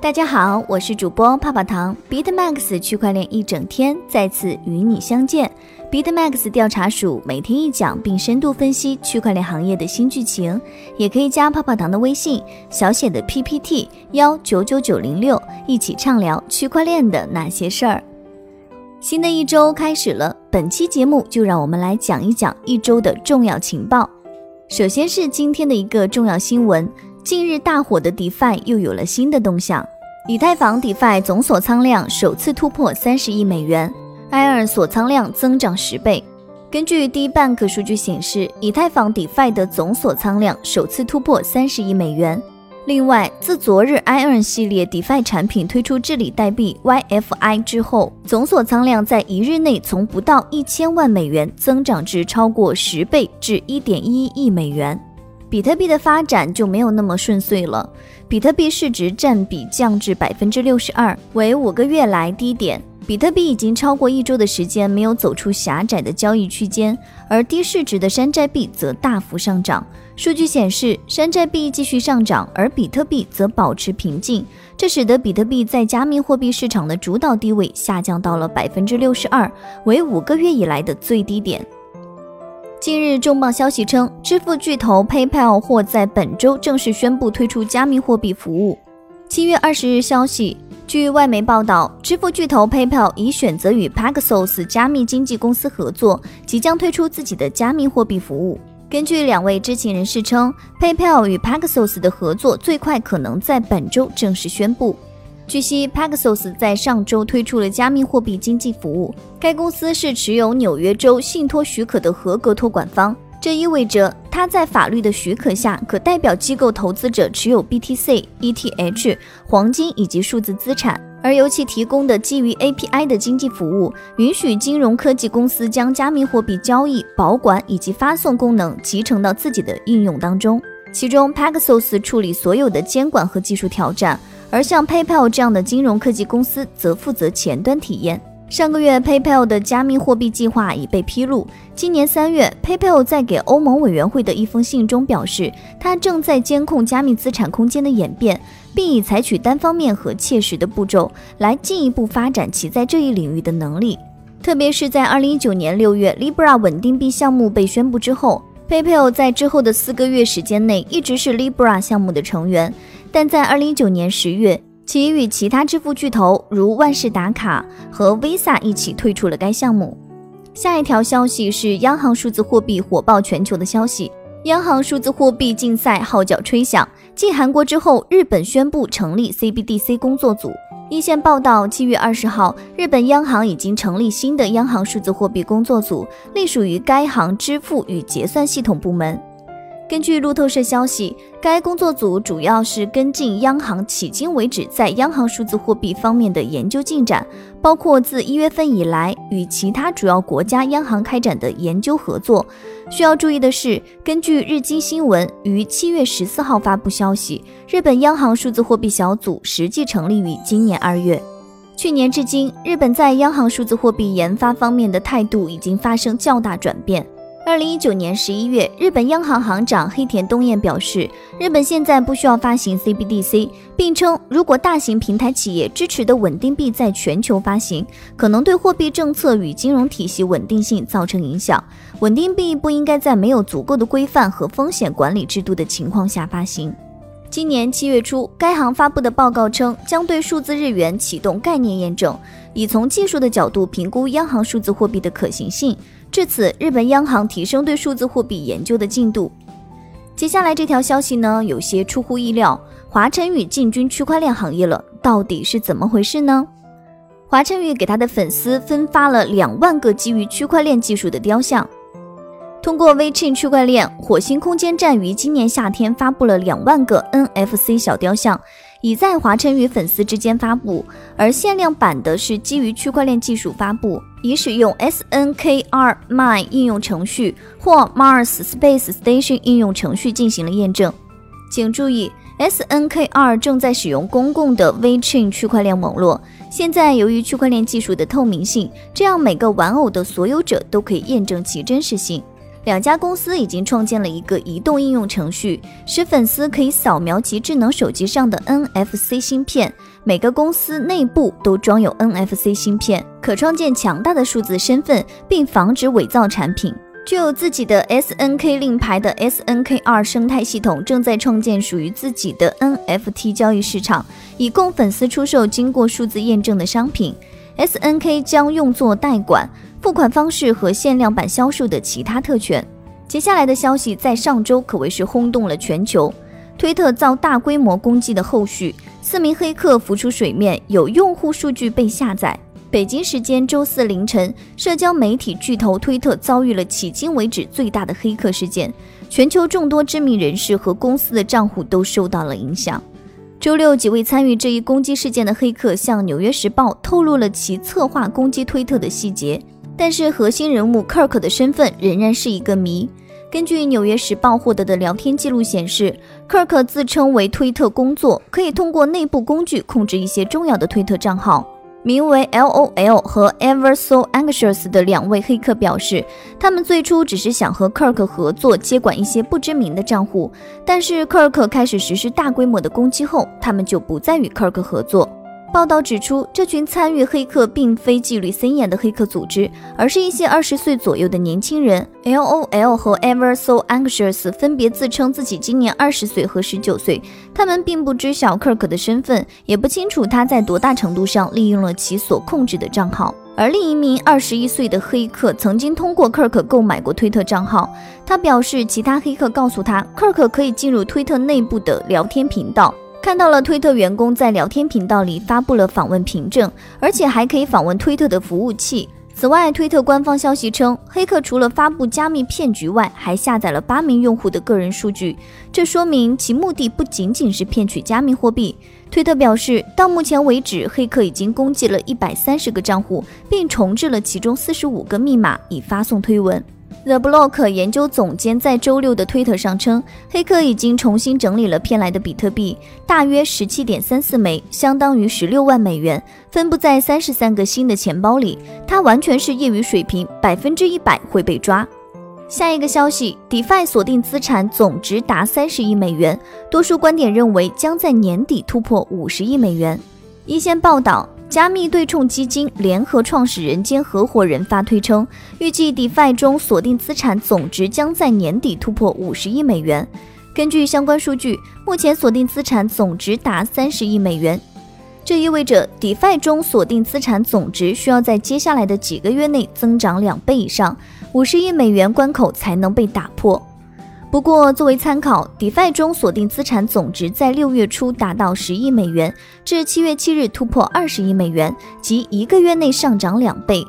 大家好，我是主播泡泡糖。BitMax 区块链一整天再次与你相见。BitMax 调查署每天一讲，并深度分析区块链行业的新剧情。也可以加泡泡糖的微信，小写的 PPT 幺九九九零六，一起畅聊区块链的那些事儿。新的一周开始了，本期节目就让我们来讲一讲一周的重要情报。首先是今天的一个重要新闻。近日大火的 DeFi 又有了新的动向，以太坊 DeFi 总锁仓量首次突破三十亿美元，Iron 锁仓量增长十倍。根据 DBank 数据显示，以太坊 DeFi 的总锁仓量首次突破三十亿美元。另外，自昨日 Iron 系列 DeFi 产品推出治理代币 YFI 之后，总锁仓量在一日内从不到一千万美元增长至超过十倍，至一点一亿美元。比特币的发展就没有那么顺遂了，比特币市值占比降至百分之六十二，为五个月来低点。比特币已经超过一周的时间没有走出狭窄的交易区间，而低市值的山寨币则大幅上涨。数据显示，山寨币继续上涨，而比特币则保持平静，这使得比特币在加密货币市场的主导地位下降到了百分之六十二，为五个月以来的最低点。近日，重磅消息称，支付巨头 PayPal 或在本周正式宣布推出加密货币服务。七月二十日消息，据外媒报道，支付巨头 PayPal 已选择与 Paxos 加密经纪公司合作，即将推出自己的加密货币服务。根据两位知情人士称，PayPal 与 Paxos 的合作最快可能在本周正式宣布。据悉，Paxos 在上周推出了加密货币经纪服务。该公司是持有纽约州信托许可的合格托管方，这意味着它在法律的许可下可代表机构投资者持有 BTC、ETH、黄金以及数字资产。而由其提供的基于 API 的经济服务，允许金融科技公司将加密货币交易、保管以及发送功能集成到自己的应用当中。其中，Paxos 处理所有的监管和技术挑战。而像 PayPal 这样的金融科技公司则负责前端体验。上个月，PayPal 的加密货币计划已被披露。今年三月，PayPal 在给欧盟委员会的一封信中表示，它正在监控加密资产空间的演变，并已采取单方面和切实的步骤来进一步发展其在这一领域的能力。特别是在2019年6月，Libra 稳定币项目被宣布之后，PayPal 在之后的四个月时间内一直是 Libra 项目的成员。但在二零一九年十月，其与其他支付巨头如万事达卡和 Visa 一起退出了该项目。下一条消息是央行数字货币火爆全球的消息，央行数字货币竞赛号角吹响。继韩国之后，日本宣布成立 CBDC 工作组。一线报道，七月二十号，日本央行已经成立新的央行数字货币工作组，隶属于该行支付与结算系统部门。根据路透社消息，该工作组主要是跟进央行迄今为止在央行数字货币方面的研究进展，包括自一月份以来与其他主要国家央行开展的研究合作。需要注意的是，根据日经新闻于七月十四号发布消息，日本央行数字货币小组实际成立于今年二月。去年至今，日本在央行数字货币研发方面的态度已经发生较大转变。二零一九年十一月，日本央行行长黑田东彦表示，日本现在不需要发行 CBDC，并称如果大型平台企业支持的稳定币在全球发行，可能对货币政策与金融体系稳定性造成影响。稳定币不应该在没有足够的规范和风险管理制度的情况下发行。今年七月初，该行发布的报告称，将对数字日元启动概念验证，以从技术的角度评估央行数字货币的可行性。至此，日本央行提升对数字货币研究的进度。接下来这条消息呢，有些出乎意料，华晨宇进军区块链行业了，到底是怎么回事呢？华晨宇给他的粉丝分发了两万个基于区块链技术的雕像。通过 VeChain 区块链，火星空间站于今年夏天发布了两万个 NFC 小雕像。已在华晨宇粉丝之间发布，而限量版的是基于区块链技术发布，已使用 SNKR Mine 应用程序或 Mars Space Station 应用程序进行了验证。请注意，SNKR 正在使用公共的 V Chain 区块链网络。现在由于区块链技术的透明性，这样每个玩偶的所有者都可以验证其真实性。两家公司已经创建了一个移动应用程序，使粉丝可以扫描其智能手机上的 NFC 芯片，每个公司内部都装有 NFC 芯片，可创建强大的数字身份，并防止伪造产品。具有自己的 SNK 令牌的 SNKR 生态系统正在创建属于自己的 NFT 交易市场，以供粉丝出售经过数字验证的商品。SNK 将用作代管、付款方式和限量版销售的其他特权。接下来的消息在上周可谓是轰动了全球。推特遭大规模攻击的后续，四名黑客浮出水面，有用户数据被下载。北京时间周四凌晨，社交媒体巨头推特遭遇了迄今为止最大的黑客事件，全球众多知名人士和公司的账户都受到了影响。周六，几位参与这一攻击事件的黑客向《纽约时报》透露了其策划攻击推特的细节，但是核心人物 Kirk 的身份仍然是一个谜。根据《纽约时报》获得的聊天记录显示，Kirk 自称为推特工作，可以通过内部工具控制一些重要的推特账号。名为 LOL 和 Ever So Anxious 的两位黑客表示，他们最初只是想和 Kirk 合作接管一些不知名的账户，但是 Kirk 开始实施大规模的攻击后，他们就不再与 Kirk 合作。报道指出，这群参与黑客并非纪律森严的黑客组织，而是一些二十岁左右的年轻人。LOL 和 Ever So Anxious 分别自称自己今年二十岁和十九岁，他们并不知晓 Kirk 的身份，也不清楚他在多大程度上利用了其所控制的账号。而另一名二十一岁的黑客曾经通过 Kirk 购买过推特账号，他表示，其他黑客告诉他，Kirk 可以进入推特内部的聊天频道。看到了推特员工在聊天频道里发布了访问凭证，而且还可以访问推特的服务器。此外，推特官方消息称，黑客除了发布加密骗局外，还下载了八名用户的个人数据，这说明其目的不仅仅是骗取加密货币。推特表示，到目前为止，黑客已经攻击了一百三十个账户，并重置了其中四十五个密码以发送推文。The Block 研究总监在周六的推特上称，黑客已经重新整理了骗来的比特币，大约十七点三四枚，相当于十六万美元，分布在三十三个新的钱包里。他完全是业余水平，百分之一百会被抓。下一个消息，DeFi 锁定资产总值达三十亿美元，多数观点认为将在年底突破五十亿美元。一线报道。加密对冲基金联合创始人兼合伙人发推称，预计 DeFi 中锁定资产总值将在年底突破五十亿美元。根据相关数据，目前锁定资产总值达三十亿美元，这意味着 DeFi 中锁定资产总值需要在接下来的几个月内增长两倍以上，五十亿美元关口才能被打破。不过，作为参考，DeFi 中锁定资产总值在六月初达到十亿美元，至七月七日突破二十亿美元，即一个月内上涨两倍。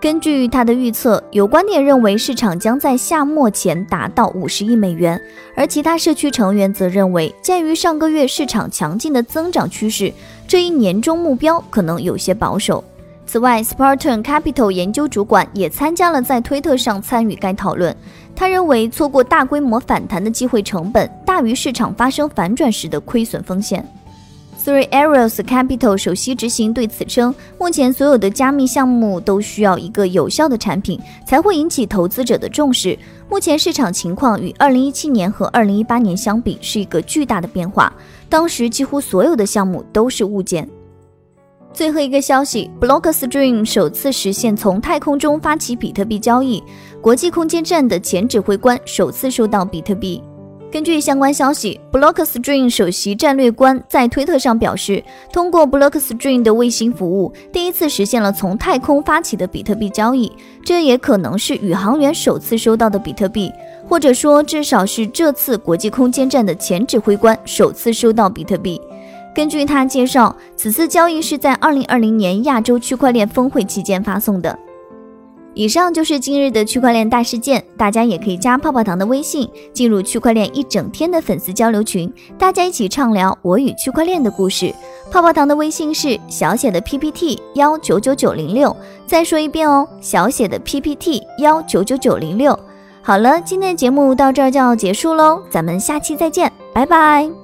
根据他的预测，有观点认为市场将在夏末前达到五十亿美元，而其他社区成员则认为，鉴于上个月市场强劲的增长趋势，这一年终目标可能有些保守。此外，Spartan Capital 研究主管也参加了在推特上参与该讨论。他认为，错过大规模反弹的机会成本大于市场发生反转时的亏损风险。Three Arrows Capital 首席执行对此称：“目前所有的加密项目都需要一个有效的产品，才会引起投资者的重视。目前市场情况与2017年和2018年相比是一个巨大的变化，当时几乎所有的项目都是物件。”最后一个消息，Blockstream 首次实现从太空中发起比特币交易。国际空间站的前指挥官首次收到比特币。根据相关消息，Blockstream 首席战略官在推特上表示，通过 Blockstream 的卫星服务，第一次实现了从太空发起的比特币交易。这也可能是宇航员首次收到的比特币，或者说，至少是这次国际空间站的前指挥官首次收到比特币。根据他介绍，此次交易是在2020年亚洲区块链峰会期间发送的。以上就是今日的区块链大事件，大家也可以加泡泡糖的微信，进入区块链一整天的粉丝交流群，大家一起畅聊我与区块链的故事。泡泡糖的微信是小写的 PPT 幺九九九零六，再说一遍哦，小写的 PPT 幺九九九零六。好了，今天的节目到这儿就要结束喽，咱们下期再见，拜拜。